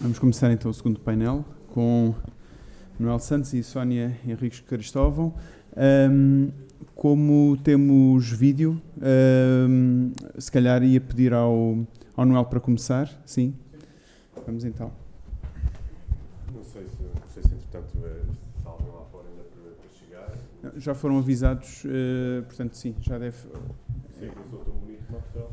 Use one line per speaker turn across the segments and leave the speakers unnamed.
Vamos começar então o segundo painel com Manuel Santos e Sónia Henriques Cristóvão. Um, como temos vídeo, um, se calhar ia pedir ao, ao Noel para começar. Sim? Vamos então.
Não sei se, não sei se entretanto, é, está alguém lá fora ainda para, chegar.
Já foram avisados, uh, portanto, sim, já deve.
Sim, eu sou tão bonito como a Portugal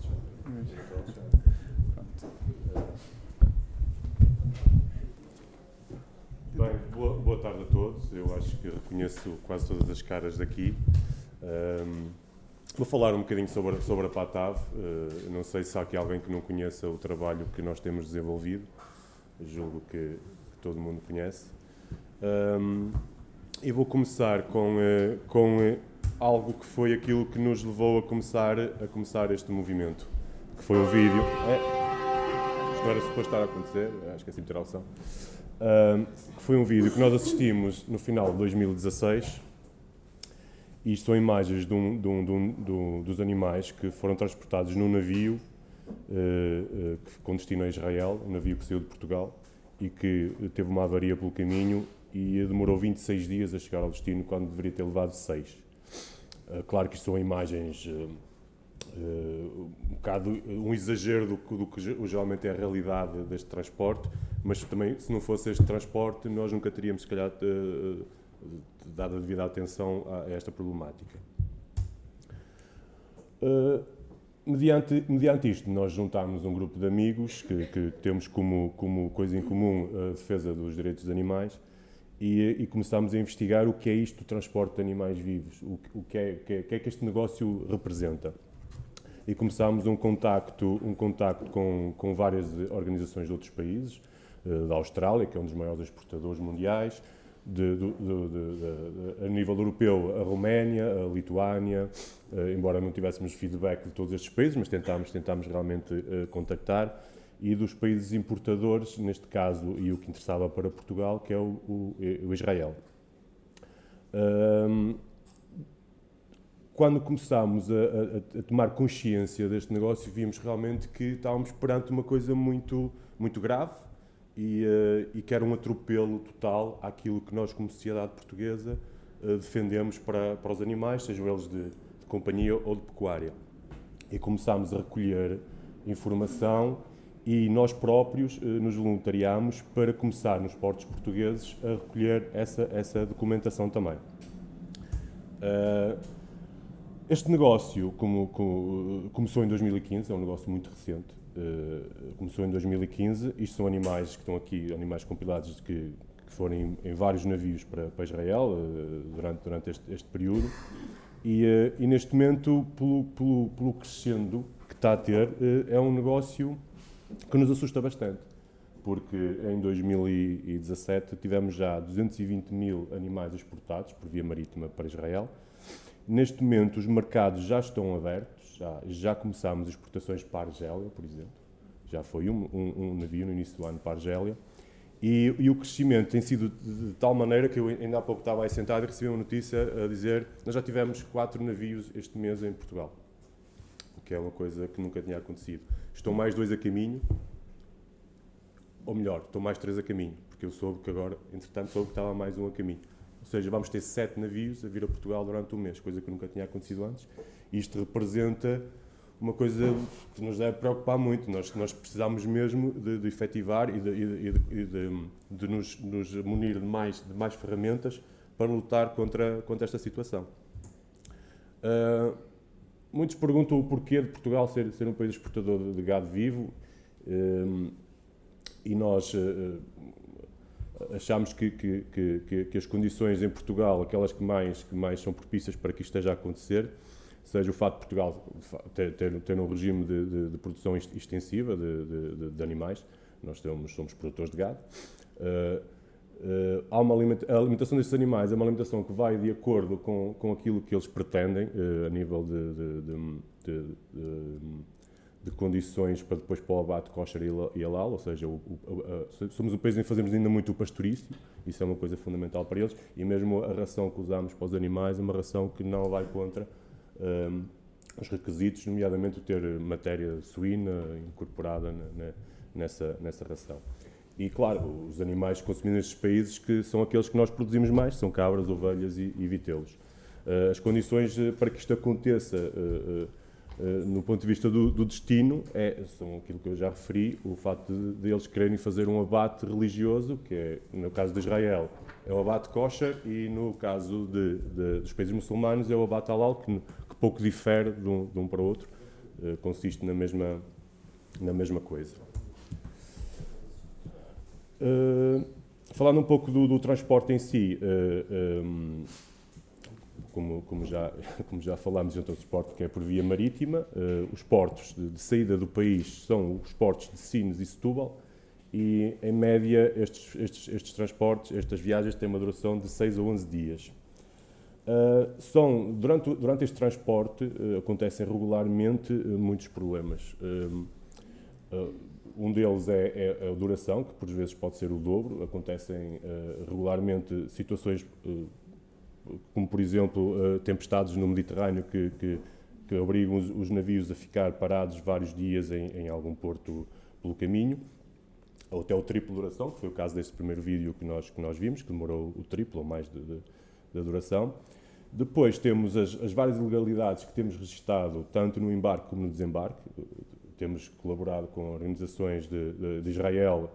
Bem, boa, boa tarde a todos. Eu acho que reconheço quase todas as caras daqui. Um, vou falar um bocadinho sobre, sobre a PATAV. Uh, não sei se há aqui alguém que não conheça o trabalho que nós temos desenvolvido. Julgo que, que todo mundo conhece. Um, e vou começar com, uh, com uh, algo que foi aquilo que nos levou a começar, a começar este movimento, que foi o vídeo. É, isto não era suposto estar a acontecer, acho que é assim ter a opção. Que foi um vídeo que nós assistimos no final de 2016. E isto são imagens de um, de um, de um, dos animais que foram transportados num navio uh, uh, com destino a Israel, um navio que saiu de Portugal e que teve uma avaria pelo caminho e demorou 26 dias a chegar ao destino quando deveria ter levado 6. Uh, claro que isto são imagens um bocado um exagero do, do, que geralmente é a realidade deste transporte, mas também se não fosse este transporte nós nunca teríamos se calhar dado a devida atenção a esta problemática. Uh, mediante, mediante isto, nós juntámos um grupo de amigos que, que temos como, como coisa em comum a defesa dos direitos dos animais e, e começámos a investigar o que é isto do transporte de animais vivos, o, o que, é, que, é, que, é, que este negócio representa. E começámos um contacto, um contacto com, com várias organizações de outros países, uh, da Austrália, que é um dos maiores exportadores mundiais, de, de, de, a nível europeu, a Roménia, a Lituânia, uh, embora não tivéssemos feedback de todos estes países, mas tentámos, tentámos realmente uh, contactar, e dos países importadores, neste caso, e o que interessava para Portugal, que é o, o, o Israel. Um, quando começámos a, a, a, tomar consciência deste negócio, vimos realmente que estávamos perante uma coisa muito, muito grave, e, uh, e que era um atropelo total àquilo que nós, como sociedade portuguesa, uh, defendemos para, para os animais, sejam eles de, de, companhia ou de pecuária. E começámos a recolher informação e nós próprios uh, nos voluntariámos para começar nos portos portugueses a recolher essa, essa documentação também. Este negócio como, como, começou em 2015, é um negócio muito recente, eh, começou em 2015. Isto são animais que estão aqui, animais compilados que, que foram em, em, vários navios para, para Israel uh, durante, durante este, este período. E, uh, e, neste momento, pelo, pelo, pelo crescendo que está a ter, é um negócio que nos assusta bastante. Porque em 2017 tivemos já 220 mil animais exportados por via marítima para Israel. Neste momento, os mercados já estão abertos já, já começámos exportações para a Argélia, por exemplo. Já foi um, um, um navio no início do ano para a Argélia. E, e, o crescimento tem sido de, de, tal maneira que eu ainda há pouco estava aí sentado e recebi uma notícia a dizer nós já tivemos quatro navios este mês em Portugal. O que é uma coisa que nunca tinha acontecido. Estão mais dois a caminho, ou melhor, estão mais três a caminho, porque eu soube que agora, entretanto, soube que estava mais um a caminho. Ou seja, vamos ter sete navios a vir a Portugal durante um mês, coisa que nunca tinha acontecido antes. Isto representa uma coisa que nos deve preocupar muito. Nós, nós precisamos mesmo de, de efetivar e de, de, de, de nos, nos, munir de mais, de mais ferramentas para lutar contra, contra esta situação. Uh, muitos perguntam o porquê de Portugal ser, ser um país exportador de, gado vivo uh, e nós uh, achamos que, que, que, que, as condições em Portugal, aquelas que mais, que mais são propícias para que isto esteja a acontecer, seja o fato de Portugal ter, ter, ter um regime de, de, de produção extensiva de, de, animais, nós temos, somos produtores de gado, uh, uh, há uma a alimentação destes animais é uma alimentação que vai de acordo com, com aquilo que eles pretendem uh, a nível de, de, condições para depois para o abate kosher e halal, ou seja, o, o, somos um país em que fazemos ainda muito o pastorício, isso é uma coisa fundamental para eles, e mesmo a ração que usamos para os animais é uma ração que não vai contra um, os requisitos, nomeadamente ter matéria suína incorporada na, na, nessa, nessa ração. e, claro, os animais consumidos nestes países que são aqueles que nós produzimos mais, são cabras, ovelhas e, e vitelos. Uh, as condições uh, para que isto aconteça uh, no ponto de vista do, do, destino é, são aquilo que eu já referi, o facto de, de, eles quererem fazer um abate religioso, que é, no caso de Israel, é o abate kosher e no caso de, de, dos países muçulmanos é o abate halal, que, que pouco difere de um, um para o outro, consiste na mesma, na mesma coisa. Uh, falando um pouco do, do transporte em si, uh, eh, um, como, como, já, como já falámos em outro transporte que é por via marítima, uh, os portos de, de, saída do país são os portos de Sines e Setúbal e, em média, estes, estes, estes transportes, estas viagens têm uma duração de 6 a 11 dias. Uh, são, durante, durante este transporte uh, acontecem regularmente muitos problemas. Um deles é, é, a duração, que por vezes pode ser o dobro. Acontecem regularmente situações como, por exemplo, uh, tempestades no Mediterrâneo que, que, que obrigam os, os, navios a ficar parados vários dias em, em, algum porto pelo caminho. Ou até o triplo duração, que foi o caso desse primeiro vídeo que nós, que nós vimos, que demorou o triplo ou mais de, de, da duração. Depois temos as, as, várias ilegalidades que temos registado, tanto no embarque como no desembarque temos colaborado com organizações de, de, Israel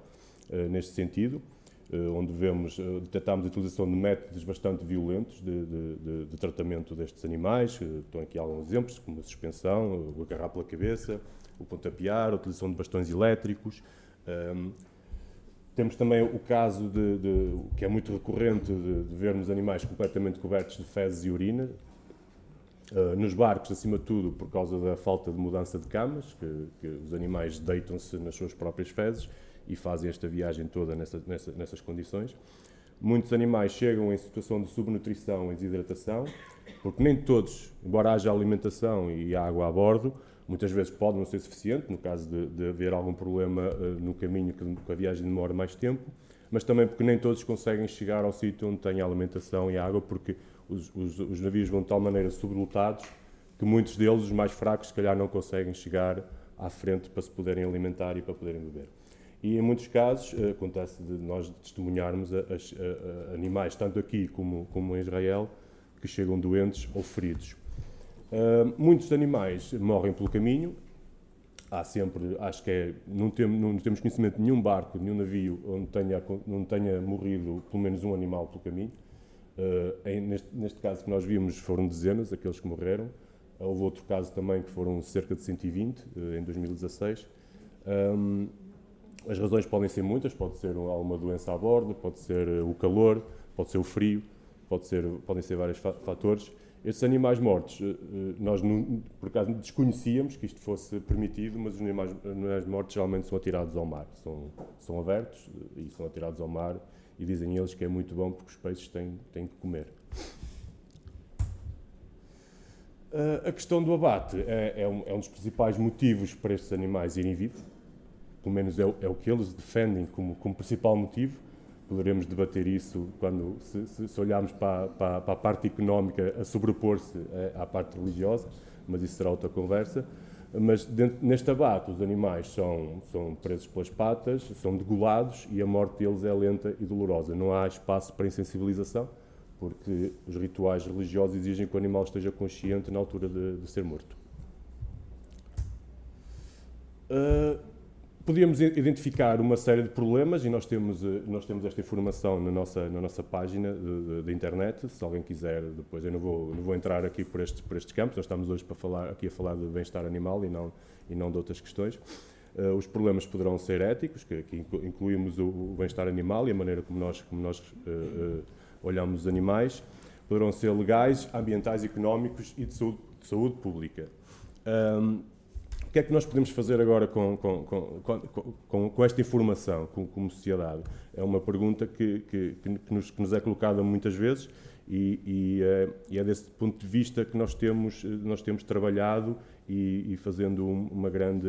uh, neste sentido, onde vemos, uh, detectamos a utilização de métodos bastante violentos de, de, de tratamento destes animais. estão aqui alguns exemplos, como a suspensão, o agarrar pela cabeça, o pontapear, a utilização de bastões elétricos. Um, temos também o caso de, de, que é muito recorrente de, de vermos animais completamente cobertos de fezes e urina, Uh, nos barcos, acima de tudo, por causa da falta de mudança de camas, que, que os animais deitam-se nas suas próprias fezes e fazem esta viagem toda nessa, nessa, nessas condições. Muitos animais chegam em situação de subnutrição e desidratação, porque nem todos, embora haja alimentação e água a bordo, muitas vezes pode não ser suficiente, no caso de, de haver algum problema uh, no caminho que, que a viagem demora mais tempo, mas também porque nem todos conseguem chegar ao sítio onde tem alimentação e água, porque os, os, os, navios vão de tal maneira sobrelotados que muitos deles, os mais fracos, se calhar não conseguem chegar à frente para se poderem alimentar e para poderem beber. E em muitos casos eh, acontece de nós testemunharmos a, a, a animais, tanto aqui como, como em Israel, que chegam doentes ou feridos. Uh, muitos animais morrem pelo caminho. Há sempre, acho que é, não, tem, não temos conhecimento de nenhum barco, nenhum navio onde tenha, não tenha morrido pelo menos um animal pelo caminho. Uh, em, neste, neste, caso que nós vimos foram dezenas aqueles que morreram. Houve outro caso também que foram cerca de 120 uh, em 2016. Um, as razões podem ser muitas, pode ser alguma doença a bordo, pode ser o calor, pode ser o frio, pode ser, podem ser vários fatores. Estes animais mortos, nós não, por acaso desconhecíamos que isto fosse permitido, mas os animais, animais mortos geralmente são atirados ao mar, são, são abertos e são atirados ao mar e dizem eles que é muito bom porque os peixes têm, têm que comer. A questão do abate é, é, um, é, um, dos principais motivos para estes animais irem vivos, pelo menos é, é o que eles defendem como, como, principal motivo. Poderemos debater isso quando, se, se, se olharmos para, para, para, a parte económica a sobrepor-se à parte religiosa, mas isso será outra conversa. Mas dentro, neste abate, os animais são, são presos pelas patas, são degolados e a morte deles é lenta e dolorosa. Não há espaço para insensibilização, porque os rituais religiosos exigem que o animal esteja consciente na altura de, de ser morto. Uh, podíamos identificar uma série de problemas e nós temos, eh, nós temos esta informação na nossa, na nossa página da internet. Se alguém quiser, depois eu não vou, não vou entrar aqui por estes, por estes campos, nós estamos hoje para falar, aqui a falar de bem-estar animal e não, e não de outras questões. Uh, os problemas poderão ser éticos, que aqui incluímos o, o bem-estar animal e a maneira como nós, como nós uh, uh, olhamos os animais. Poderão ser legais, ambientais, económicos e de saúde, de saúde pública. Um, que é que nós podemos fazer agora com, com, com, com esta informação, como sociedade? É uma pergunta que, que, que, nos, que nos, é colocada muitas vezes e, e, é, e, é desse ponto de vista que nós temos, nós temos trabalhado e, e fazendo uma grande.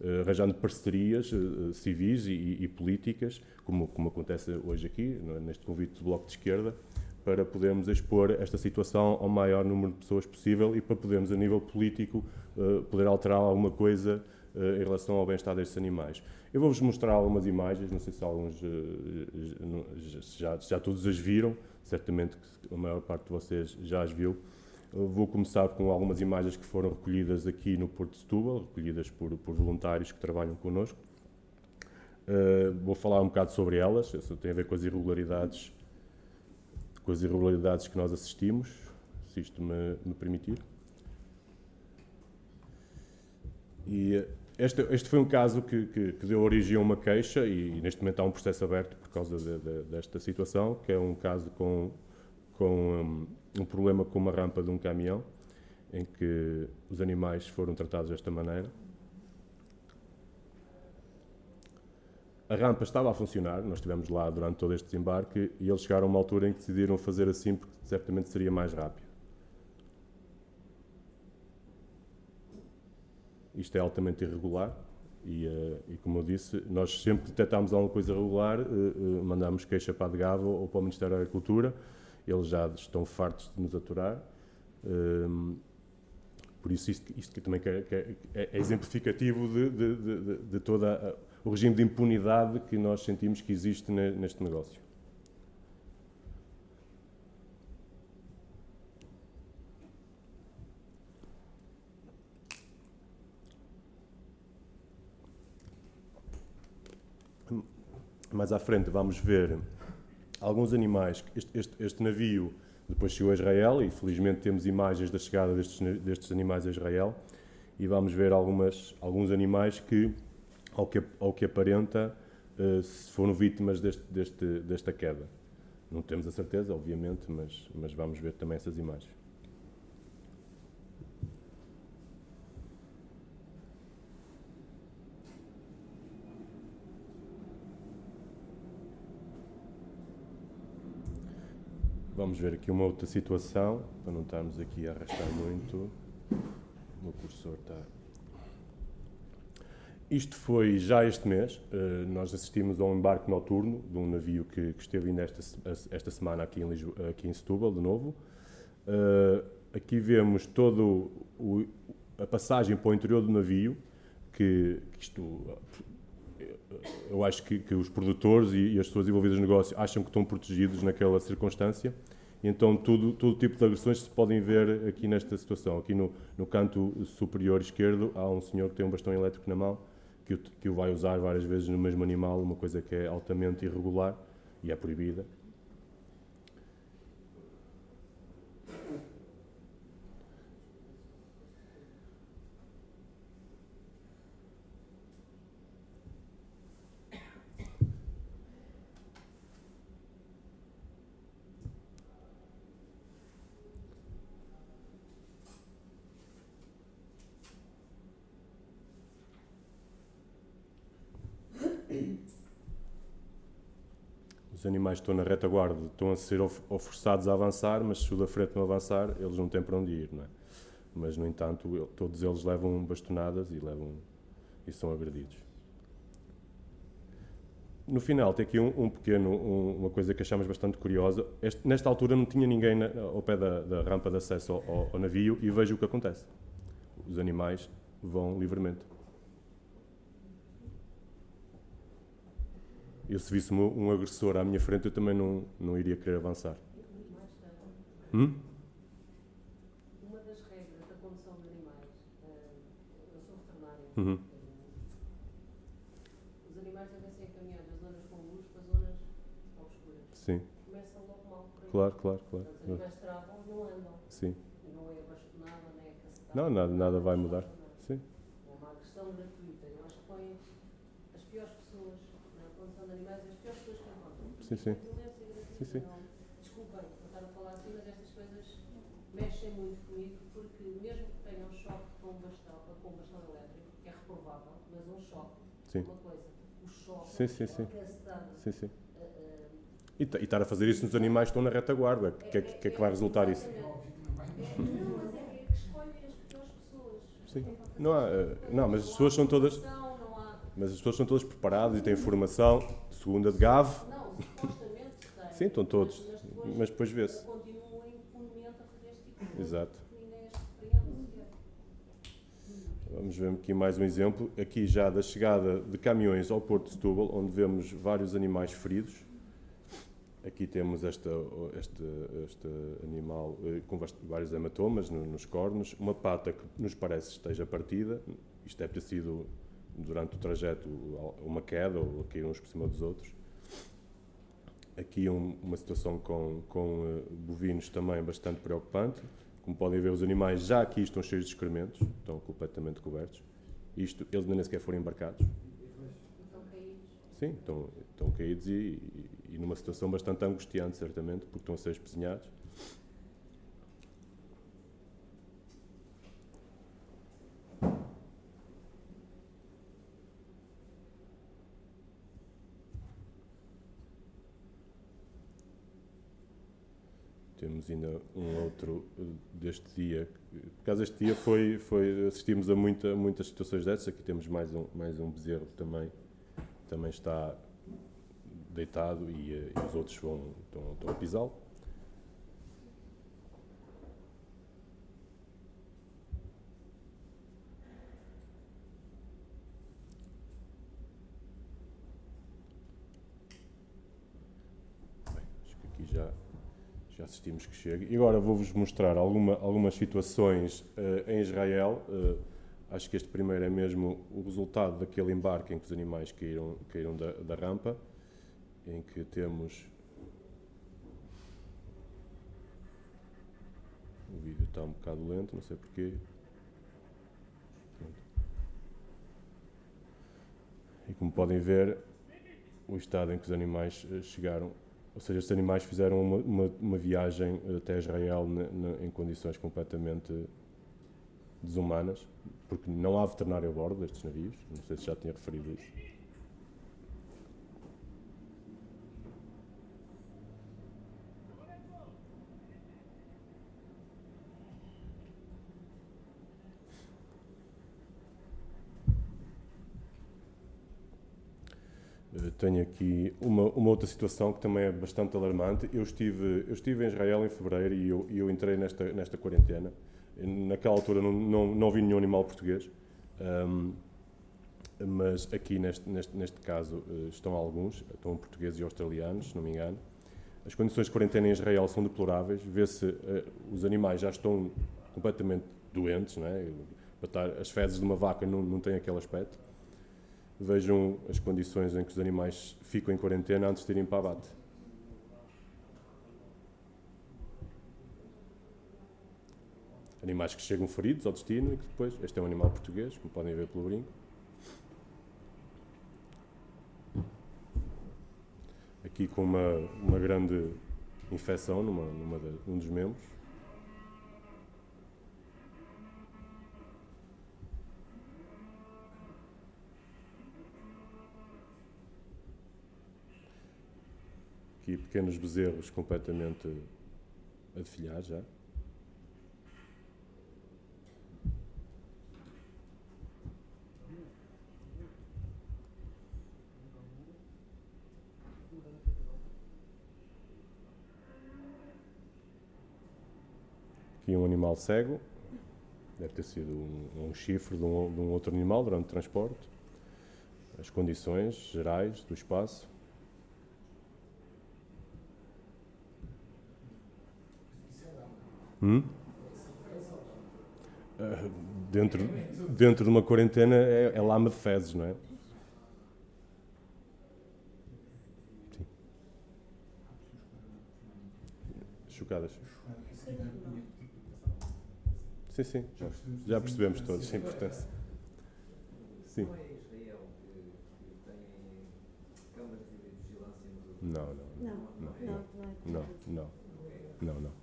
Uh, arranjando parcerias civis e, e, políticas, como, como acontece hoje aqui, neste convite do Bloco de Esquerda, para podermos expor esta situação ao maior número de pessoas possível e para podermos, a nível político, poder alterar alguma coisa em relação ao bem-estar destes animais. Eu vou-vos mostrar algumas imagens, não sei se alguns já, já todos as viram, certamente a maior parte de vocês já as viu. Vou começar com algumas imagens que foram recolhidas aqui no Porto de Setúbal, recolhidas por, por voluntários que trabalham connosco. Uh, vou falar um bocado sobre elas, isso tem a ver com as irregularidades, com as irregularidades que nós assistimos, se isto me, me permitir. E este, este, foi um caso que, que, que, deu origem a uma queixa e, neste momento há um processo aberto por causa de, de, desta situação, que é um caso com, com um, um, problema com uma rampa de um caminhão, em que os animais foram tratados desta maneira. A rampa estava a funcionar, nós estivemos lá durante todo este desembarque e eles chegaram a uma altura em que decidiram fazer assim porque certamente seria mais rápido. Isto é altamente irregular e, uh, e, como eu disse, nós sempre detectámos alguma coisa irregular, uh, mandamos queixa para a DGAV ou para o Ministério da Agricultura. Eles já estão fartos de nos aturar. Ehm, por isso, isto, isto também é, é, é, exemplificativo de, de, de, de todo o regime de impunidade que nós sentimos que existe neste negócio. Mais à frente vamos ver alguns animais. Este, este, este, navio depois chegou a Israel e felizmente temos imagens da chegada destes, destes animais a Israel e vamos ver algumas, alguns animais que, ao que, ao que aparenta, uh, foram vítimas deste, deste, desta queda. Não temos a certeza, obviamente, mas, mas vamos ver também essas imagens. Vamos ver aqui uma outra situação, para não estarmos aqui a arrastar muito. O meu cursor está. Isto foi já este mês. Uh, nós assistimos a um embarque noturno de um navio que, que esteve ainda esta, esta semana aqui em, Lisboa, aqui em Setúbal, de novo. Uh, aqui vemos todo a passagem para o interior do navio, que, que isto eu acho que, que os produtores e, e, as pessoas envolvidas no negócio acham que estão protegidos naquela circunstância. Então, tudo, todo tipo de agressões se podem ver aqui nesta situação. Aqui no, no canto superior esquerdo há um senhor que tem um bastão elétrico na mão, que o, que o vai usar várias vezes no mesmo animal, uma coisa que é altamente irregular e é proibida. Os animais que estão na retaguarda estão a ser forçados a avançar, mas se o da frente não avançar, eles não têm para onde ir, não é? Mas, no entanto, todos eles levam bastonadas e, levam, e são agredidos. No final, tem aqui um, um pequeno, um, uma coisa que achamos bastante curiosa. Este, nesta altura não tinha ninguém na, ao pé da, da, rampa de acesso ao, ao, ao navio e veja o que acontece. Os animais vão livremente. Eu se visse um, agressor à minha frente, eu também não, não iria querer avançar.
Hum? Uma das regras da condução de animais, uh, eu sou veterinária, uhum. os animais devem ser encaminhados das zonas com luz para zonas obscuras.
Sim.
Começam logo mal por aí.
Claro, claro, claro.
Os animais travam, não andam.
Sim.
Não é bastonada, nem é cacetada.
Não, nada, nada vai mudar. Sim.
É uma agressão gratuita. Eu acho que põe as piores pessoas condição de animais as piores pessoas que encontram.
Sim, sim. Sim, sim.
Desculpem por estar a falar assim, mas estas coisas mexem muito comigo, porque mesmo que tenham um choque com um bastão, com um bastão elétrico, que é reprovável, mas um choque,
sim.
uma coisa, o choque,
sim, sim, sim.
a
sim, sim. Uh, uh, e, e estar a fazer isso nos animais que estão na retaguarda, o que, é, que, é que vai resultar isso?
É que as piores pessoas.
Sim. Não, há, não, mas as pessoas são todas. Mas as pessoas são todas preparadas e têm formação, segundo a de GAV.
Supostamente.
Sim, estão todos. Mas depois, vê-se.
Continuam impunemente a fazer este tipo de
Exato. vamos ver aqui mais um exemplo, aqui já da chegada de caminhões ao Porto de Setúbal, onde vemos vários animais feridos. Aqui temos esta, este, este animal eh, com vários hematomas nos cornos, uma pata que nos parece esteja partida, isto deve ter sido durante o trajeto uma queda ou caíram uns por cima dos outros. Aqui um, uma situação com, com uh, bovinos também bastante preocupante. Como podem ver, os animais já aqui estão cheios de excrementos, estão completamente cobertos. Isto, eles nem sequer foram embarcados.
Estão caídos.
Sim, estão, estão caídos e, e, e, numa situação bastante angustiante, certamente, porque estão a ser espezinhados. Temos ainda um outro eh, deste dia. Por causa deste dia foi, foi, assistimos a muita, muitas situações dessas. Aqui temos mais um, mais um bezerro também, também está deitado e, eh, e os outros vão, estão, estão a pisá-lo. já assistimos que chega. E agora vou-vos mostrar alguma, algumas situações uh, em Israel. Uh, acho que este primeiro é mesmo o resultado daquele embarque em que os animais caíram, caíram da, da rampa, em que temos. O vídeo está um bocado lento, não sei porquê. E como podem ver, o estado em que os animais eh, chegaram ou seja, estes animais fizeram uma, uma, uma viagem até Israel em condições completamente desumanas, porque não há veterinário a bordo destes navios. Não sei se já tinha referido isso. Tenho aqui uma, uma, outra situação que também é bastante alarmante. Eu estive, eu estive em Israel em fevereiro e eu, eu entrei nesta, nesta quarentena. Naquela altura não, não, não vi nenhum animal português, um, mas aqui neste, neste, neste caso eh, estão alguns, estão portugueses e australianos, se não me engano. As condições de quarentena em Israel são deploráveis. Vê-se uh, os animais já estão completamente doentes, não é? as fezes de uma vaca não, não têm aquele aspecto vejam as condições em que os animais ficam em quarentena antes de irem para abate. Animais que chegam feridos ao destino e que depois, este é um animal português, como podem ver pelo brinco. Aqui com uma, uma grande infecção numa, numa de, num dos membros. Aqui pequenos bezerros completamente a defilhar já. Aqui um animal cego, deve ter sido um, um chifre de um, de um outro animal durante o transporte. As condições gerais do espaço. Hum? Uh, dentro, dentro de uma quarentena é, é lama de fezes, não é? Sim. Chocadas. Sim, sim, já, percebemos todos a importância. Sim. Não, não. Não, não, não, não, não, não.
É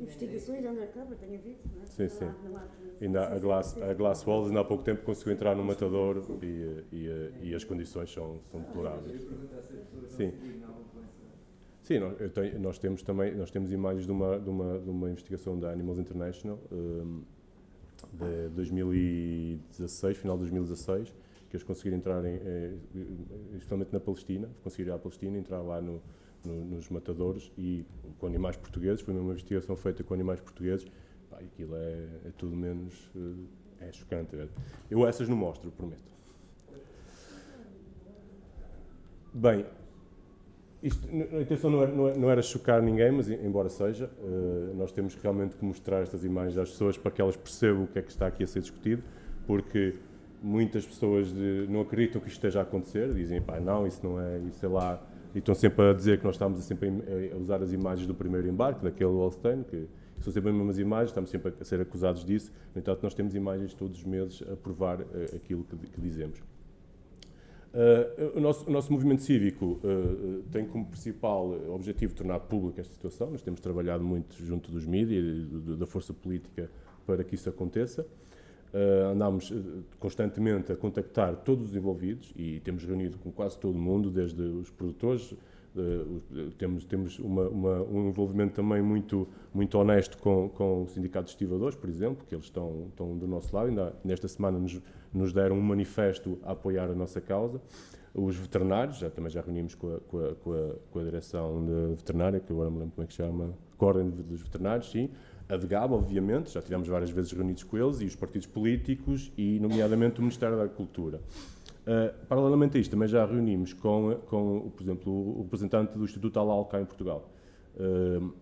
investigações undercover, tenho visto, não é?
Sim, sim. Ainda a Glass, a Glass Walls ainda há pouco tempo conseguiu entrar no matador e, e, e as condições são, são deploráveis. Sim. Sim, nós, tenho, nós, temos também nós temos imagens de uma, de uma, de uma investigação da Animals International um, de 2016, final de 2016, que eles conseguiram entrar, em, especialmente na Palestina, conseguiram ir à Palestina, entrar lá no, no, nos matadores e com animais portugueses, foi uma investigação feita com animais portugueses, pá, aquilo é, é tudo menos uh, é chocante. Eu essas não mostro, prometo. Bem, isto, a intenção não era, não era, chocar ninguém, mas embora seja, uh, nós temos realmente que mostrar estas imagens às pessoas para que elas percebam o que é que está aqui a ser discutido, porque muitas pessoas não acreditam que isto esteja a acontecer, dizem, pá, não, isso não é, isso é lá, e estão sempre a dizer que nós estamos sempre a usar as imagens do primeiro embarque, daquele Holstein, que são sempre as mesmas imagens, estamos sempre a ser acusados disso, no entanto, nós temos imagens todos os meses a provar uh, aquilo que, dizemos. Uh, o, nosso, o, nosso, movimento cívico uh, tem como principal objetivo tornar pública esta situação. Nós temos trabalhado muito junto dos mídias da força política para que isso aconteça. Uh, andamos constantemente a contactar todos os envolvidos e temos reunido com quase todo mundo, desde os produtores, temos, temos uma, uma, um envolvimento também muito, muito honesto com, com o Sindicato de Estivadores, por exemplo, que eles estão, estão do nosso lado. Ainda nesta semana nos, nos deram um manifesto a apoiar a nossa causa. Os veterinários, já, também já reunimos com a, com a, com a, com a direção veterinária, que agora me lembro como é que chama, Ordem dos Veterinários, sim. A DGAB, obviamente, já tivemos várias vezes reunidos com eles, e os partidos políticos, e nomeadamente o Ministério da Cultura. Uh, paralelamente a isto, também já reunimos com, com, por exemplo, o representante do Instituto Alal cá em Portugal. Uh,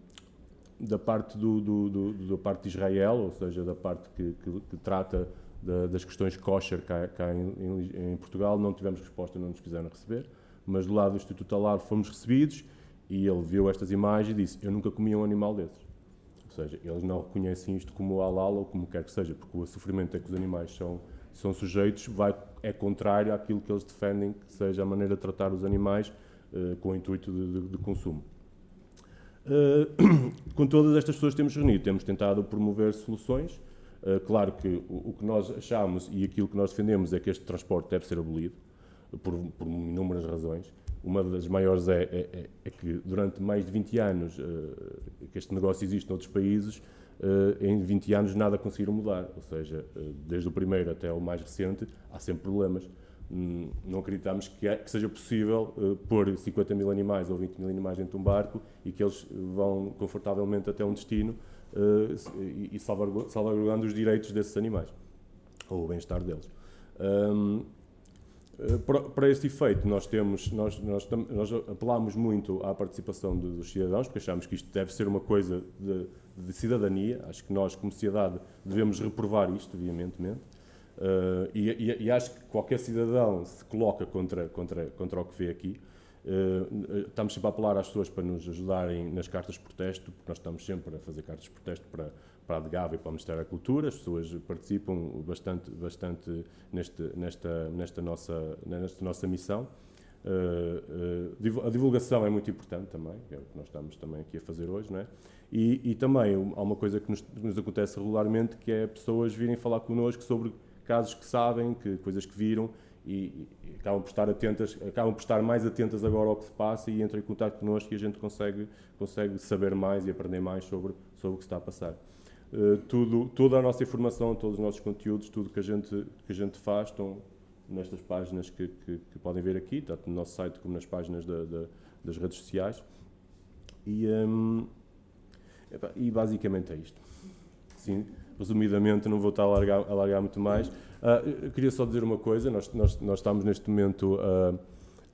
da parte do, do, do, da parte de Israel, ou seja, da parte que, que, que trata da, das questões kosher cá, cá em, em, em, Portugal, não tivemos resposta, não nos quiseram receber, mas do lado do Instituto Alal fomos recebidos e ele viu estas imagens e disse, eu nunca comi um animal desses. Seja, eles não reconhecem isto como halal ou como quer que seja, porque o sofrimento a que os animais são são sujeitos vai, é contrário àquilo que eles defendem que seja a maneira de tratar os animais uh, com o intuito de, de, de consumo. Uh, com todas estas pessoas temos reunido, temos tentado promover soluções. Uh, claro que o, o, que nós achamos e aquilo que nós defendemos é que este transporte deve ser abolido, por, por inúmeras razões. Uma das maiores é, é, é, é que durante mais de 20 anos que este negócio existe noutros países, uh, em 20 anos nada conseguiram mudar. Ou seja, uh, desde o primeiro até o mais recente, há sempre problemas. Hum, não acreditamos que, é, que seja possível pôr 50 mil animais ou 20 mil animais dentro de um barco e que eles vão confortavelmente até um destino e, salvaguardando os direitos desses animais ou o bem-estar deles. Um, para este efeito, nós temos, nós, nós, nós apelamos muito à participação dos cidadãos, porque achamos que isto deve ser uma coisa de, de cidadania. Acho que nós, como sociedade, devemos reprovar isto, veementemente. Uh, e, e, e, acho que qualquer cidadão se coloca contra, contra, contra o que vê aqui. Uh, estamos sempre a apelar às pessoas para nos ajudarem nas cartas de protesto, porque nós estamos sempre a fazer cartas de protesto para, para a DGAV e para o Ministério da Cultura. As pessoas participam bastante, bastante neste, nesta, nesta, nossa, nesta nossa missão. Uh, uh, a divulgação é muito importante também, é o que nós estamos também aqui a fazer hoje, não é? E, e também há uma coisa que nos, que nos, acontece regularmente, que é pessoas virem falar connosco sobre casos que sabem, que, coisas que viram, e, e, acabam por estar atentas, acabam por estar mais atentas agora ao que se passa e entram em contato connosco e a gente consegue, consegue saber mais e aprender mais sobre, sobre o que está a passar. Uh, tudo, toda a nossa informação, todos os nossos conteúdos, tudo que a gente, que a gente faz estão nestas páginas que, que, que podem ver aqui, tanto no nosso site como nas páginas da, da, das redes sociais. E, um, e basicamente é isto. Sim, resumidamente, não vou estar a alargar, a muito mais. Uh, queria só dizer uma coisa: nós, nós, nós estamos neste momento. Uh,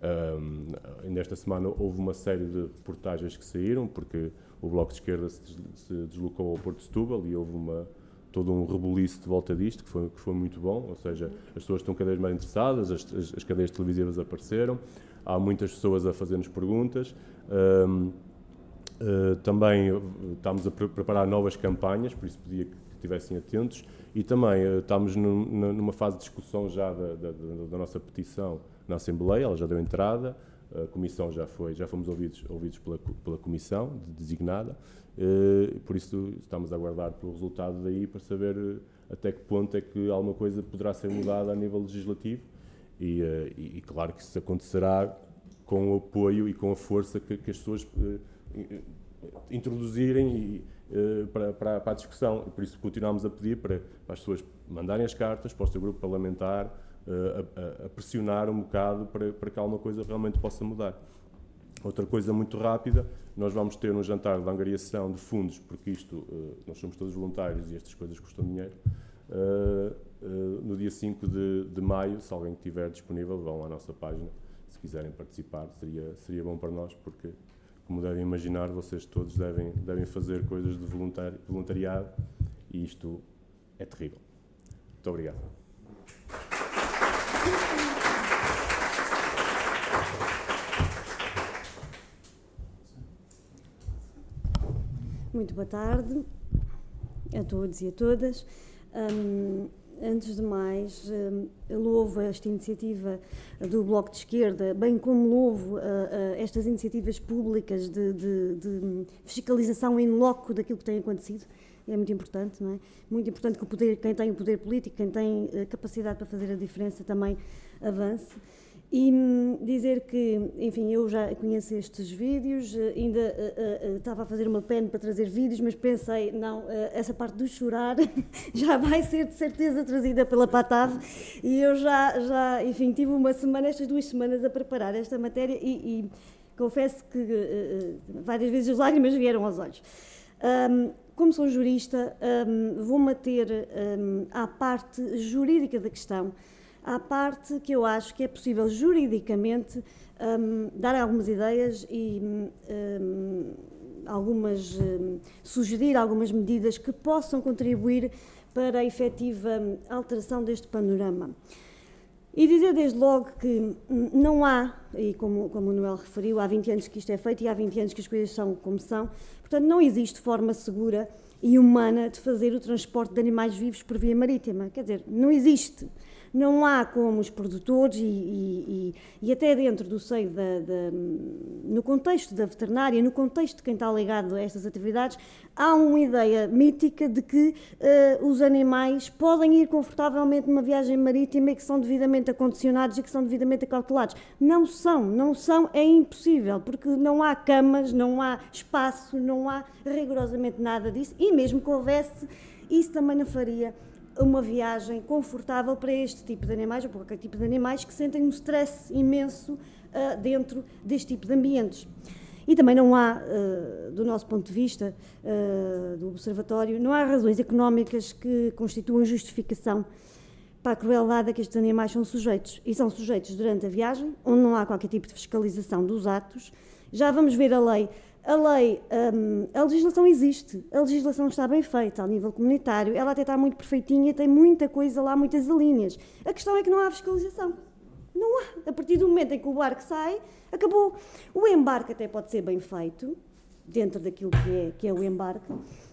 uh, nesta semana houve uma série de reportagens que saíram, porque o Bloco de Esquerda se, deslocou ao Porto de Setúbal e houve uma, todo um rebuliço de volta disto, que foi, que foi muito bom, ou seja, as pessoas estão cada vez mais interessadas, as, as, as cadeias televisivas apareceram, há muitas pessoas a fazer-nos perguntas. Um, Uh, também eh, estamos a pre preparar novas campanhas, por isso pedia que estivessem atentos. E também uh, estamos num, numa fase de discussão já da, da, da, nossa petição na Assembleia, ela já deu entrada, a Comissão já foi, já fomos ouvidos, ouvidos pela, pela Comissão de, designada, uh, por isso estamos a aguardar pelo resultado daí para saber até que ponto é que alguma coisa poderá ser mudada a nível legislativo. E, e, e claro que isso acontecerá com o apoio e com a força que, que as pessoas introduzirem e, para, para, para, a discussão. Por isso continuamos a pedir para, para, as pessoas mandarem as cartas para o seu grupo parlamentar, a, a, pressionar um bocado para, para que alguma coisa realmente possa mudar. Outra coisa muito rápida, nós vamos ter um jantar de angariação de fundos, porque isto, uh, nós somos todos voluntários e estas coisas custam dinheiro. uh, uh, no dia 5 de, de maio. Se alguém estiver disponível, vão à nossa página. Se quiserem participar, seria, seria bom para nós, porque, como devem imaginar, vocês todos devem, devem fazer coisas de voluntari voluntariado e isto é terrível. Muito obrigado.
Muito boa tarde a todos e a todas. Um, antes de mais, um, louvo esta iniciativa do Bloco de Esquerda, bem como louvo uh, uh, estas iniciativas públicas de, de, de, fiscalização em loco daquilo que tem acontecido. É muito importante, não é? Muito importante que o poder, quem tem o poder político, quem tem uh, capacidade para fazer a diferença também avance. E hum, dizer que, enfim, eu já conheço estes vídeos, eh, ainda uh, uh, estava a fazer uma pen para trazer vídeos, mas pensei, não, uh, essa parte do chorar já vai ser de certeza trazida pela Patave. E eu já, já, enfim, tive uma semana, estas duas semanas a preparar esta matéria e, e confesso que várias vezes as lágrimas vieram aos olhos. Um, como sou jurista, um, vou-me ater um, à parte jurídica da questão à parte que eu acho que é possível juridicamente um, dar algumas ideias e um, algumas um, sugerir algumas medidas que possam contribuir para a efetiva alteração deste panorama. E dizer desde logo que não há, e como, como o Noel referiu, há 20 anos que isto é feito e há 20 anos que as coisas são como são, portanto não existe forma segura e humana de fazer o transporte de animais vivos por via marítima. Quer dizer, não existe não há como os produtores e, e, e até dentro do seio da, da, no contexto da veterinária, no contexto de quem está ligado a estas atividades, há uma ideia mítica de que uh, os animais podem ir confortavelmente numa viagem marítima e que são devidamente acondicionados e que são devidamente acautelados. Não são, não são, é impossível, porque não há camas, não há espaço, não há rigorosamente nada disso, e mesmo que houvesse, isso também não faria uma viagem confortável para este tipo de animais, ou para qualquer tipo de animais que sentem um stress imenso uh, dentro deste tipo de ambientes. E também não há, uh, do nosso ponto de vista, uh, do Observatório, não há razões económicas que constituam justificação para a crueldade a que estes animais são sujeitos. E são sujeitos durante a viagem, onde não há qualquer tipo de fiscalização dos atos. Já vamos ver a lei a lei, um, a legislação existe, a legislação está bem feita ao nível comunitário, ela até está muito perfeitinha, tem muita coisa lá, muitas linhas. A questão é que não há fiscalização. Não há. A partir do momento em que o barco sai, acabou. O embarque até pode ser bem feito, dentro daquilo que é, que é o embarque,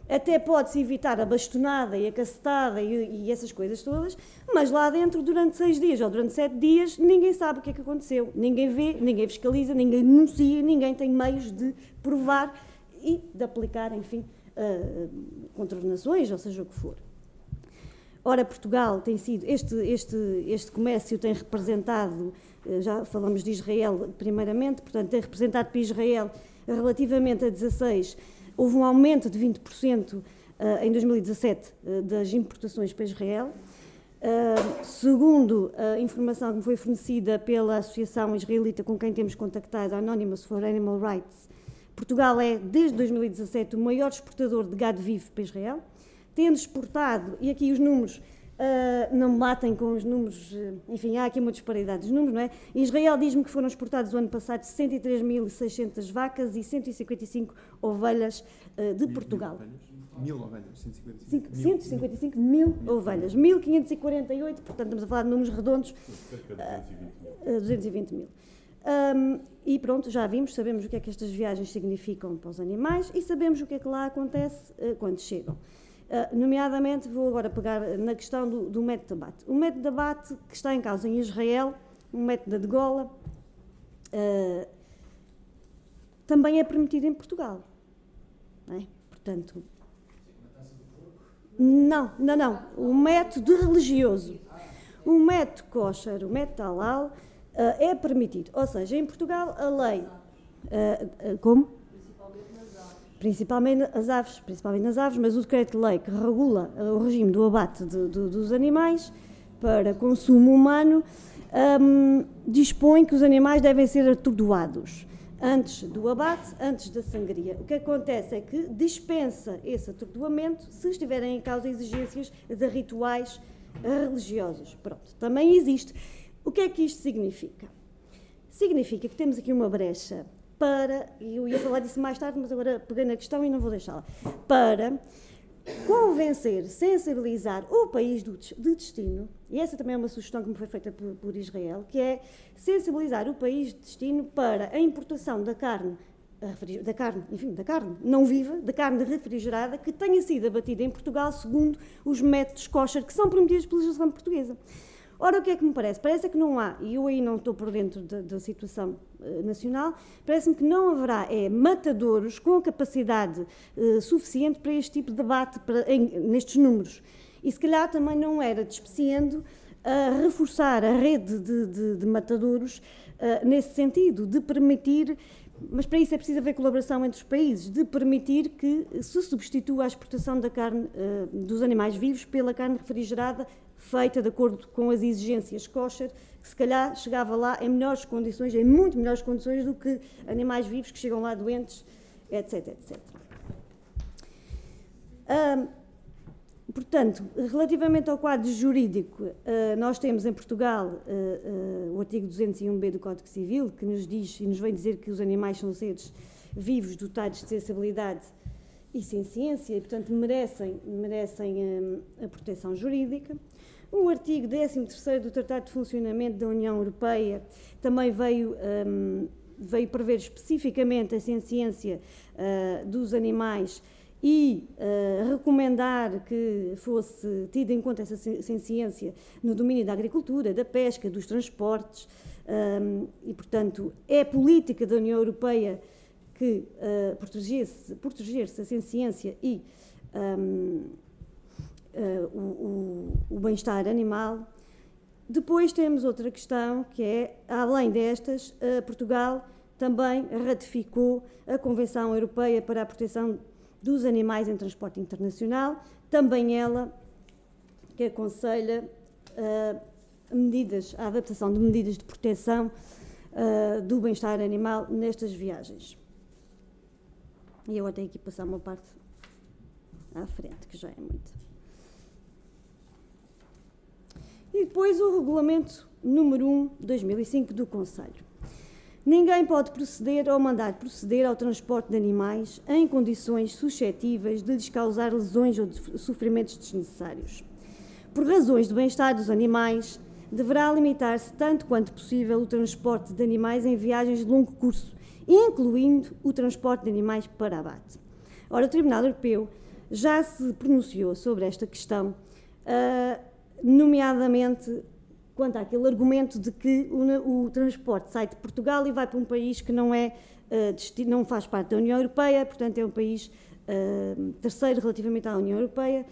até pode-se evitar a bastonada e a cacetada e, e, essas coisas todas, mas lá dentro, durante seis dias ou durante sete dias, ninguém sabe o que é que aconteceu. Ninguém vê, ninguém fiscaliza, ninguém denuncia, ninguém tem meios de provar e de aplicar, enfim, uh, contornações, ou seja o que for. Ora, Portugal tem sido, este, este, este comércio tem representado, uh, já falamos de Israel primeiramente, portanto, tem representado para Israel relativamente a 16 Houve um aumento de 20% eh, em 2017 eh, das importações para Israel. Uh, segundo a informação que me foi fornecida pela Associação Israelita com quem temos contactado, Anonymous for Animal Rights, Portugal é, desde 2017, o maior exportador de gado vivo para Israel, tendo exportado, e aqui os números uh, não batem com os números, enfim, há aqui uma disparidade dos números, não é? Israel diz-me que foram exportados o ano passado 63.600 vacas e 155 ovelhas uh, de
mil,
Portugal.
Mil ovelhas, 155,
155 mil, mil ovelhas, 1548, portanto estamos a falar de números redondos, uh, 220 mil. Um, e pronto, já vimos, sabemos o que é que estas viagens significam para os animais e sabemos o que é que lá acontece quando chegam. Uh, nomeadamente, vou agora pegar na questão do, do, método de abate. O método de abate que está em causa em Israel, um método de gola, uh, também é permitido em Portugal. Não é? Portanto, não, não, não. O método religioso, o método kosher, o método halal, uh, é permitido. Ou seja, em Portugal a lei. como? Principalmente as aves, principalmente nas aves, mas o decreto-lei que regula eh, o regime do abate de, de, dos animais para consumo humano um, dispõe que os animais devem ser atordoados. antes do abate, antes da sangria. O que acontece é que dispensa esse atordoamento se estiverem em causa exigências de rituais religiosos. Pronto, também existe. O que é que isto significa? Significa que temos aqui uma brecha para, e eu ia falar disso mais tarde, mas agora peguei na questão e não vou deixá-la, para convencer, sensibilizar o país do, de destino, e essa também é uma sugestão que me foi feita por, por, Israel, que é sensibilizar o país de destino para a importação da carne, da carne, enfim, da carne não viva, da carne refrigerada, que tenha sido abatida em Portugal segundo os métodos kosher que são permitidos pela legislação portuguesa. Ora, o que é que me parece? Parece que não há, e eu aí não estou por dentro da, situação uh, nacional, parece-me que não haverá é, com capacidade uh, suficiente para este tipo de debate, para, em, nestes números. E se calhar também não era despeciando a reforçar a rede de, de, de uh, nesse sentido, de permitir mas para isso é preciso haver colaboração entre os países, de permitir que se substitua a exportação da carne uh, dos animais vivos pela carne refrigerada feita de acordo com as exigências kosher, que se calhar chegava lá em melhores condições, em muito melhores condições do que animais vivos que chegam lá doentes, etc, etc. portanto, relativamente ao quadro jurídico, uh, nós temos em Portugal uh, uh, o artigo 201b do Código Civil, que nos diz e nos vem dizer que os animais são seres vivos dotados de sensibilidade e sem ciência e, portanto, merecem, merecem a proteção jurídica. O artigo 13 do Tratado de Funcionamento da União Europeia também veio, um, veio prever especificamente a ciência uh, dos animais e uh, recomendar que fosse tida em conta essa ciência no domínio da agricultura, da pesca, dos transportes, um, e, portanto, é política da União Europeia que uh, proteger-se proteger a ciência e um, o, o, o bem-estar animal. Depois temos outra questão que é, além destas, uh, Portugal também ratificou a Convenção Europeia para a Proteção dos Animais em Transporte Internacional, também ela que aconselha uh, medidas, a adaptação de medidas de proteção uh, do bem-estar animal nestas viagens. E eu até aqui passar uma parte à frente, que já é muito. E depois o regulamento número 1 de 2005 do Conselho. Ninguém pode proceder ou mandar proceder ao transporte de animais em condições suscetíveis de lhes causar lesões ou sofrimentos desnecessários. Por razões de bem-estar dos animais, deverá limitar-se tanto quanto possível o transporte de animais em viagens de longo curso, incluindo o transporte de animais para abate. Ora, o Tribunal Europeu já se pronunciou sobre esta questão. Uh, nomeadamente quanto àquele argumento de que o, o, transporte sai de Portugal e vai para um país que não, é, uh, não faz parte da União Europeia, portanto é um país uh, terceiro relativamente à União Europeia.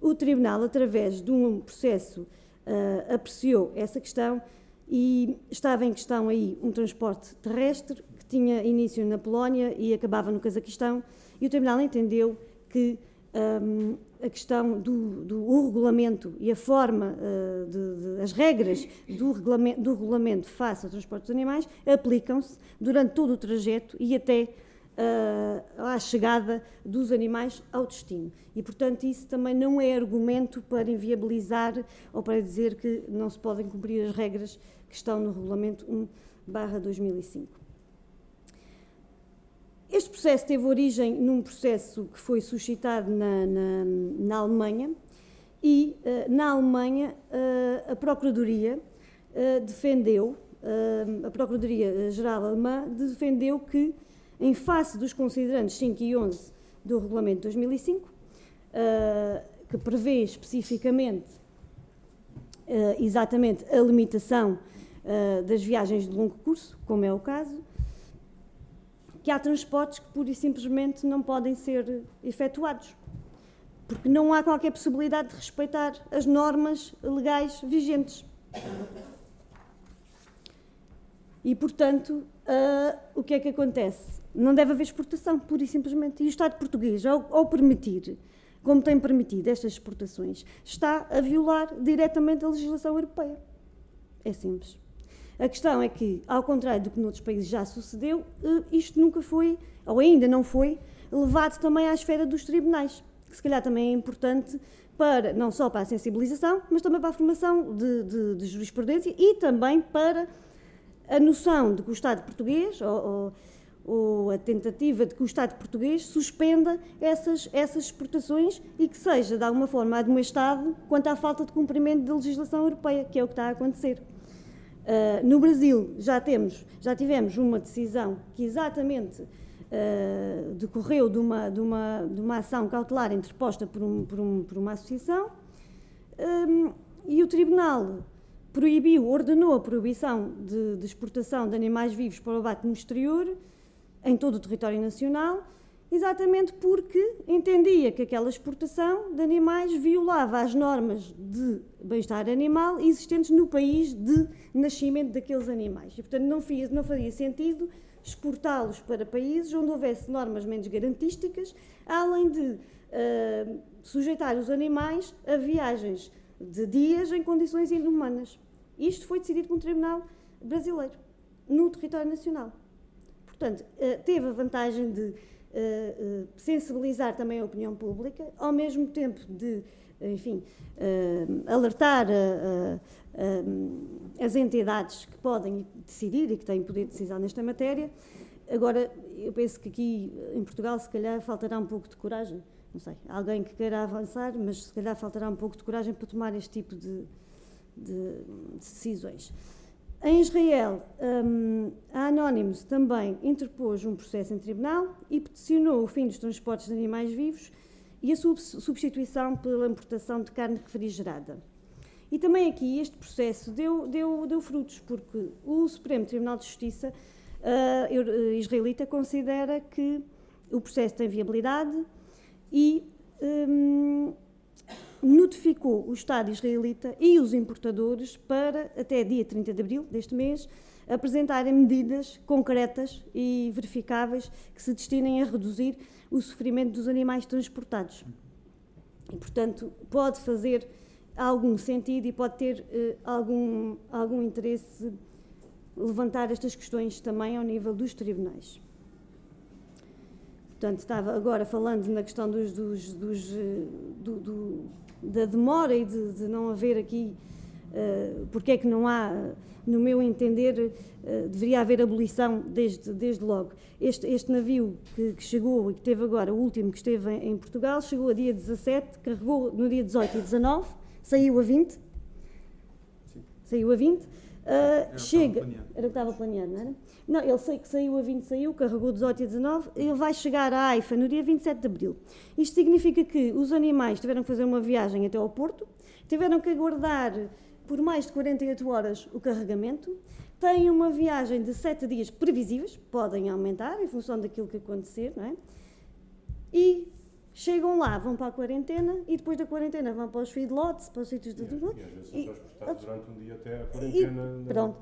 O Tribunal, através de um processo, uh, apreciou essa questão e estava em questão aí um transporte terrestre que tinha início na Polónia e acabava no Cazaquistão e o Tribunal entendeu que um, a questão do, do regulamento e a forma, uh, de, de, as regras do regulamento, do regulamento face ao transporte dos animais aplicam-se durante todo o trajeto e até uh, à chegada dos animais ao destino. E, portanto, isso também não é argumento para inviabilizar ou para dizer que não se podem cumprir as regras que estão no regulamento 1 2005. Este processo teve origem num processo que foi suscitado na, na, na Alemanha e, uh, na Alemanha, uh, a Procuradoria uh, defendeu, a Procuradoria-Geral Alemã defendeu que, em face dos considerantes 5 e 11 do Regulamento de 2005, que prevê especificamente exatamente a limitação das viagens de longo curso, como é o caso, que há transportes que pura e simplesmente não podem ser efetuados, porque não há qualquer possibilidade de respeitar as normas legais vigentes. E, portanto, uh, o que é que acontece? Não deve haver exportação, pura e simplesmente. E o Estado português, ao, ao permitir, como tem permitido estas exportações, está a violar diretamente a legislação europeia. É simples. A questão é que, ao contrário do que noutros países já sucedeu, eh, isto nunca foi, ou ainda não foi, levado também à esfera dos tribunais, que se calhar também é importante para, não só para a sensibilização, mas também para a formação de, de, de jurisprudência e também para a noção de que o Estado português, ou, ou, ou, a tentativa de que o Estado português suspenda essas, essas exportações e que seja, de alguma forma, admoestado quanto à falta de cumprimento da legislação europeia, que é o que está a acontecer. Uh, no Brasil já temos, já tivemos uma decisão que exatamente uh, decorreu de uma, de, uma, de uma ação cautelar interposta por, um, por, um, por uma associação um, e o Tribunal proibiu, ordenou a proibição de, de exportação de animais vivos para o abate no exterior em todo o território nacional exatamente porque entendia que aquela exportação de animais violava as normas de bem-estar animal existentes no país de nascimento daqueles animais. E, portanto, não, fazia, não fazia sentido exportá-los para países onde houvesse normas menos garantísticas, além de uh, sujeitar os animais a viagens de dias em condições inumanas. Isto foi decidido por um tribunal brasileiro, no território nacional. Portanto, uh, teve a vantagem de uh, sensibilizar também a opinião pública, ao mesmo tempo de, enfim, uh, alertar as entidades que podem decidir e que têm poder de decisão nesta matéria. Agora, eu penso que aqui em Portugal, se calhar, faltará um pouco de coragem. Não sei, alguém que queira avançar, mas se calhar faltará um pouco de coragem para tomar este tipo de, de, de decisões. Em Israel, um, a Anonymous também interpôs um processo em tribunal e peticionou o fim dos transportes de animais vivos e a substituição pela importação de carne refrigerada. E também aqui este processo deu, deu, deu frutos, porque o Supremo Tribunal de Justiça uh, israelita considera que o processo tem viabilidade e um, notificou o Estado israelita e os importadores para, até dia 30 de abril deste mês, apresentarem medidas concretas e verificáveis que se destinem a reduzir o sofrimento dos animais transportados. E, portanto, pode fazer algum sentido e pode ter uh, algum, algum interesse levantar estas questões também ao nível dos tribunais. Portanto, estava agora falando na questão dos, dos, dos eh, do, do, da demora e de, de não haver aqui, uh, porque é que não há, no meu entender, uh, deveria haver abolição desde, desde logo. Este, este navio que, que, chegou e que teve agora, o último que esteve em, em, Portugal, chegou a dia 17, carregou no dia 18 e 19, saiu a 20. Sim. Saiu a 20. Uh, era chega. Era o que estava planeado, não era? Não, ele sei que saiu a 20, saiu, carregou 18 e 19, ele vai chegar à AIFA no dia 27 de abril. Isto significa que os animais tiveram que fazer uma viagem até ao Porto, tiveram que aguardar por mais de 48 horas o carregamento, têm uma viagem de 7 dias previsíveis, podem aumentar em função daquilo que acontecer, não é? E chegam lá, vão para a quarentena e depois da quarentena vão para os feedlots, para os sítios de...
E, e às vezes são transportados durante um dia até a quarentena.
E, pronto.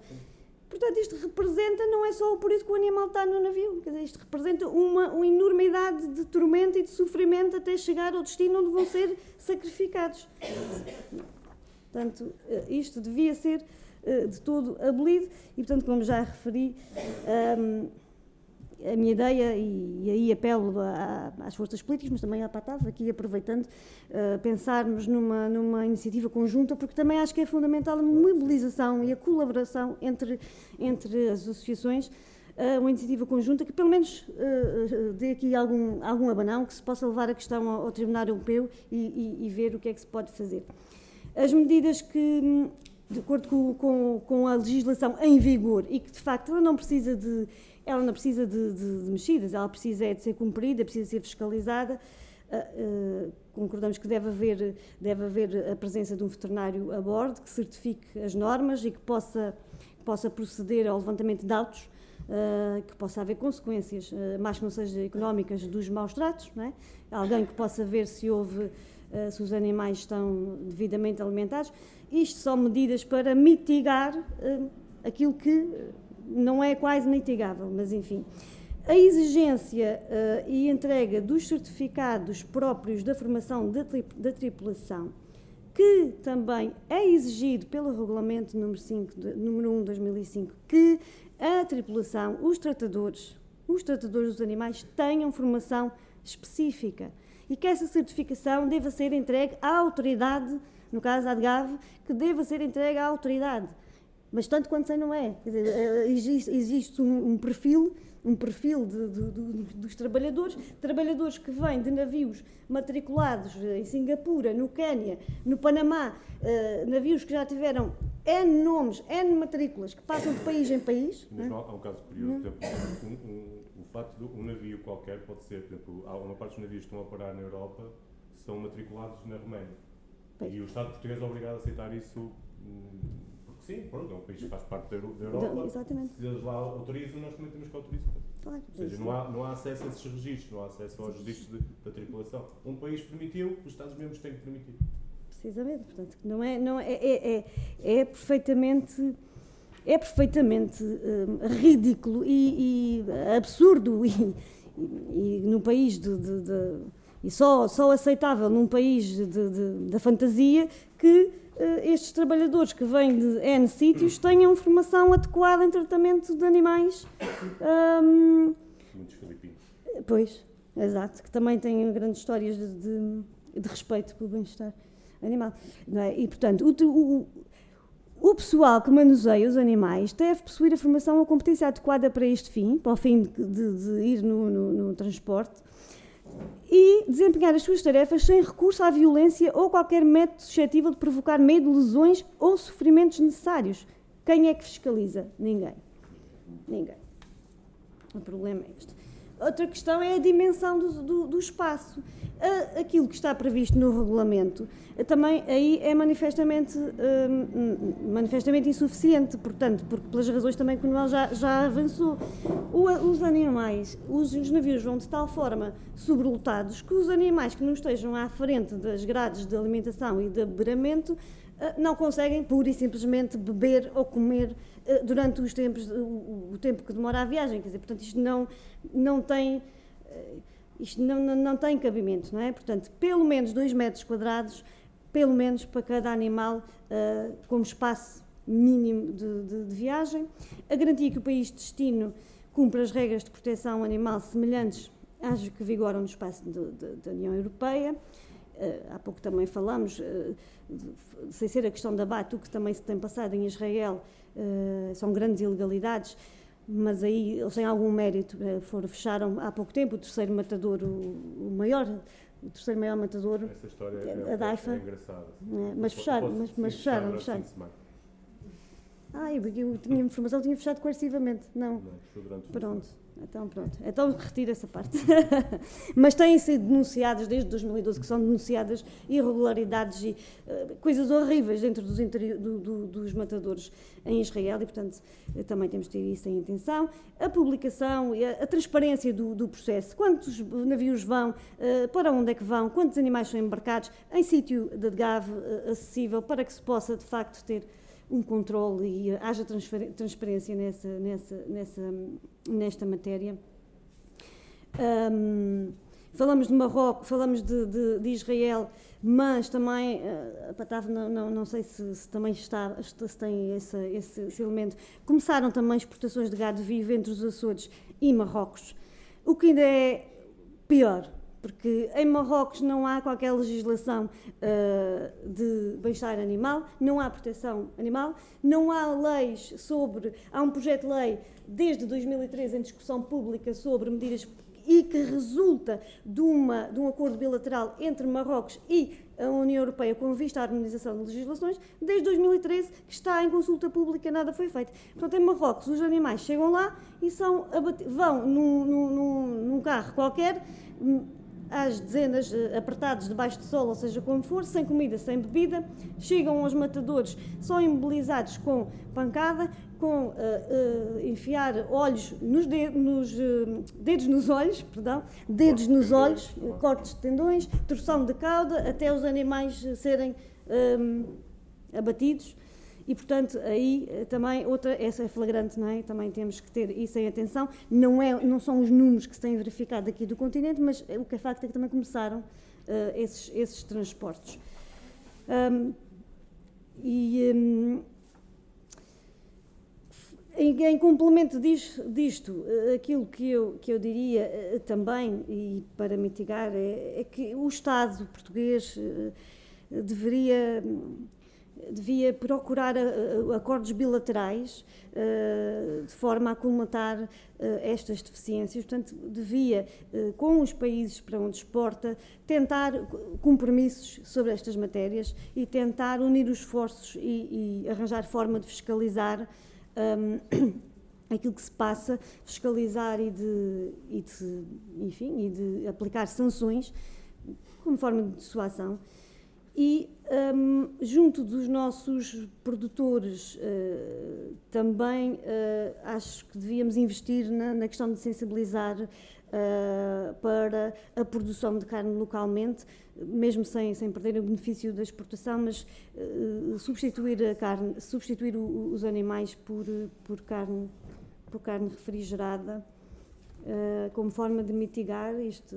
Portanto, isto representa, não é só por isso que o animal está no navio, quer dizer, isto representa uma, uma enormidade de tormento e de sofrimento até chegar ao destino onde vão ser sacrificados. Portanto, eh, isto devia ser eh, de todo abolido e, portanto, como já referi, um, a minha ideia, e, e aí apelo a, às forças políticas, mas também à PATAV, aqui aproveitando, uh, pensarmos numa, numa iniciativa conjunta, porque também acho que é fundamental a mobilização e a colaboração entre, entre as associações, uh, uma iniciativa conjunta que pelo menos uh, dê aqui algum, algum abanão, que se possa levar a questão ao, ao Tribunal Europeu e, e, e, ver o que é que se pode fazer. As medidas que, de acordo com, com, com a legislação em vigor e que de facto ela não precisa de ela não precisa de, de, de mexidas, ela precisa é de ser cumprida, precisa ser fiscalizada. Uh, uh, concordamos que deve haver, deve haver a presença de um veterinário a bordo que certifique as normas e que possa, possa proceder ao levantamento de autos, uh, que possa haver consequências, mais que não sejam económicas, dos maus tratos. Não é? Alguém que possa ver se houve, se os animais estão devidamente alimentados. Isto são medidas para mitigar aquilo que não é quase mitigável, mas enfim. A exigência uh, e entrega dos certificados próprios da formação da, da tripulação, que também é exigido pelo Regulamento número, 5, de, número 1 de 2005 que a tripulação, os tratadores, os tratadores dos animais tenham formação específica e que essa certificação deva ser entregue à autoridade, no caso a ADGAV, que deva ser entregue à autoridade. Mas tanto quanto sei não é. Dizer, eh, existe, existe um, um, perfil, um perfil de, de, de, dos trabalhadores, trabalhadores que vêm de navios matriculados em Singapura, no Quênia, no Panamá, uh, navios que já tiveram N nomes, N matrículas, que passam de país em país.
Mas há um caso curioso, por exemplo, um, um, o facto de um navio qualquer pode ser, por exemplo, há uma parte dos navios que estão a parar na Europa são matriculados na Roménia. Pois. E o Estado português é obrigado a aceitar isso. Hum, Sim, pronto, é um país que faz parte da, Europa.
exatamente.
Se eles lá autorizam, nós também temos que autorizar.
Claro,
Ou seja, não há, não há acesso a esses registros, não há acesso aos registros da tripulação. Um país permitiu, os Estados-membros têm que permitir.
Precisamente, portanto, não é, não é, é, é, é perfeitamente é perfeitamente hum, ridículo e, e absurdo e, e, e, no país de, de, de, e só, só aceitável num país de, da fantasia que uh, estes trabalhadores que vêm de N sítios tenham formação adequada em tratamento de animais.
Um, Muitos filipinos.
Pois, exato, que também têm grandes histórias de, de, de respeito pelo bem-estar animal. É? E, portanto, o, o, o pessoal que manuseia os animais deve possuir a formação ou competência adequada para este fim, para o fim de, de, de ir no, no, no transporte, e desempenhar as suas tarefas sem recurso à violência ou qualquer método suscetível de provocar medo, lesões ou sofrimentos necessários. Quem é que fiscaliza? Ninguém. Ninguém. O problema é este. Outra questão é a dimensão do, do, do espaço. aquilo que está previsto no regulamento também aí é manifestamente, hum, manifestamente insuficiente, portanto, porque pelas razões também que o Manuel já, já avançou. Os animais, os, os, navios vão de tal forma sobrelotados que os animais que não estejam à frente das grades de alimentação e de beberamento ah, não conseguem pura e simplesmente beber ou comer ah, durante os tempos, o, tempo que demora a viagem. Quer dizer, portanto, isto não, não tem ah, isto não, não, não, tem cabimento, não é? Portanto, pelo menos 2 metros quadrados, pelo menos para cada animal, como espaço mínimo de, de, de, viagem. A garantia que o país de destino cumpra as regras de proteção animal semelhantes às que vigoram no espaço da União Europeia. Uh, há pouco também falamos, uh, sem ser a questão da BAT, o que também se tem passado em Israel, são grandes ilegalidades mas aí eles têm algum mérito. Foram, fecharam há pouco tempo o terceiro matador, o, maior o terceiro maior matador,
Essa história é, a Daifa. É engraçada.
É, mas fecharam, mas, mas fecharam, fecharam. Ah, eu, tinha informação, tinha fechado coercivamente. Não.
Não,
Pronto. Então, pronto. Então, retiro essa parte. Mas têm sido denunciadas, desde 2012, que são denunciadas irregularidades e uh, coisas horríveis dentro dos, do, do, dos matadores em Israel e, portanto, uh, também temos de ter isso em atenção. A publicação e a, a transparência do, do, processo. Quantos navios vão, uh, para onde é que vão, quantos animais são embarcados, em sítio de gave acessível, para que se possa, de facto, ter um controle e haja transparência nessa, nessa, nessa, nesta matéria. Um, falamos de Marrocos, falamos de, de, de Israel, mas também, uh, não, não, não, sei se, se, também está, se tem esse, esse, esse, elemento, começaram também exportações de gado vivo entre os Açores e Marrocos, o que ainda é pior, porque em Marrocos não há qualquer legislação uh, de bem-estar animal, não há proteção animal, não há leis sobre. Há um projeto de lei desde 2013 em discussão pública sobre medidas e que resulta de, uma, de um acordo bilateral entre Marrocos e a União Europeia com vista à harmonização de legislações, desde 2013 que está em consulta pública, nada foi feito. Portanto, em Marrocos, os animais chegam lá e são vão num, num, num carro qualquer às dezenas uh, apertados debaixo de sol, ou seja, como for, sem comida, sem bebida, chegam aos matadores, são imobilizados com pancada, com uh, uh, enfiar olhos nos, dedos, nos dedos nos olhos, perdão, dedos nos olhos, cortes de tendões, torção de cauda, até os animais serem abatidos e, portanto, aí eh, também outra, essa é flagrante, não é? Também temos que ter isso em atenção. Não, é, não são os números que se têm verificado aqui do continente, mas o que é facto é que também começaram uh, esses, esses transportes. Um, e um, em, em, complemento disto, disto, aquilo que eu, que eu diria eh, também, e para mitigar, é, é que o Estado português eh, deveria devia procurar acordos bilaterais de forma a colmatar estas deficiências. Portanto, devia, com os países para onde exporta, tentar compromissos sobre estas matérias e tentar unir os esforços e, e arranjar forma de fiscalizar um, aquilo que se passa, fiscalizar e de, e de, enfim, e de aplicar sanções como forma de dissuasão. E um, junto dos nossos produtores uh, também uh, acho que devíamos investir na, na questão de sensibilizar uh, para a produção de carne localmente, mesmo sem, sem perder o benefício da exportação, mas substituir a carne, substituir o, os animais por, por carne, por carne refrigerada, como forma de mitigar este,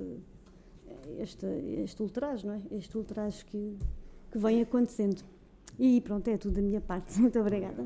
este, este ultraje, não é? Este ultraje que, que vem acontecendo. E pronto, é tudo da minha parte. Muito obrigada.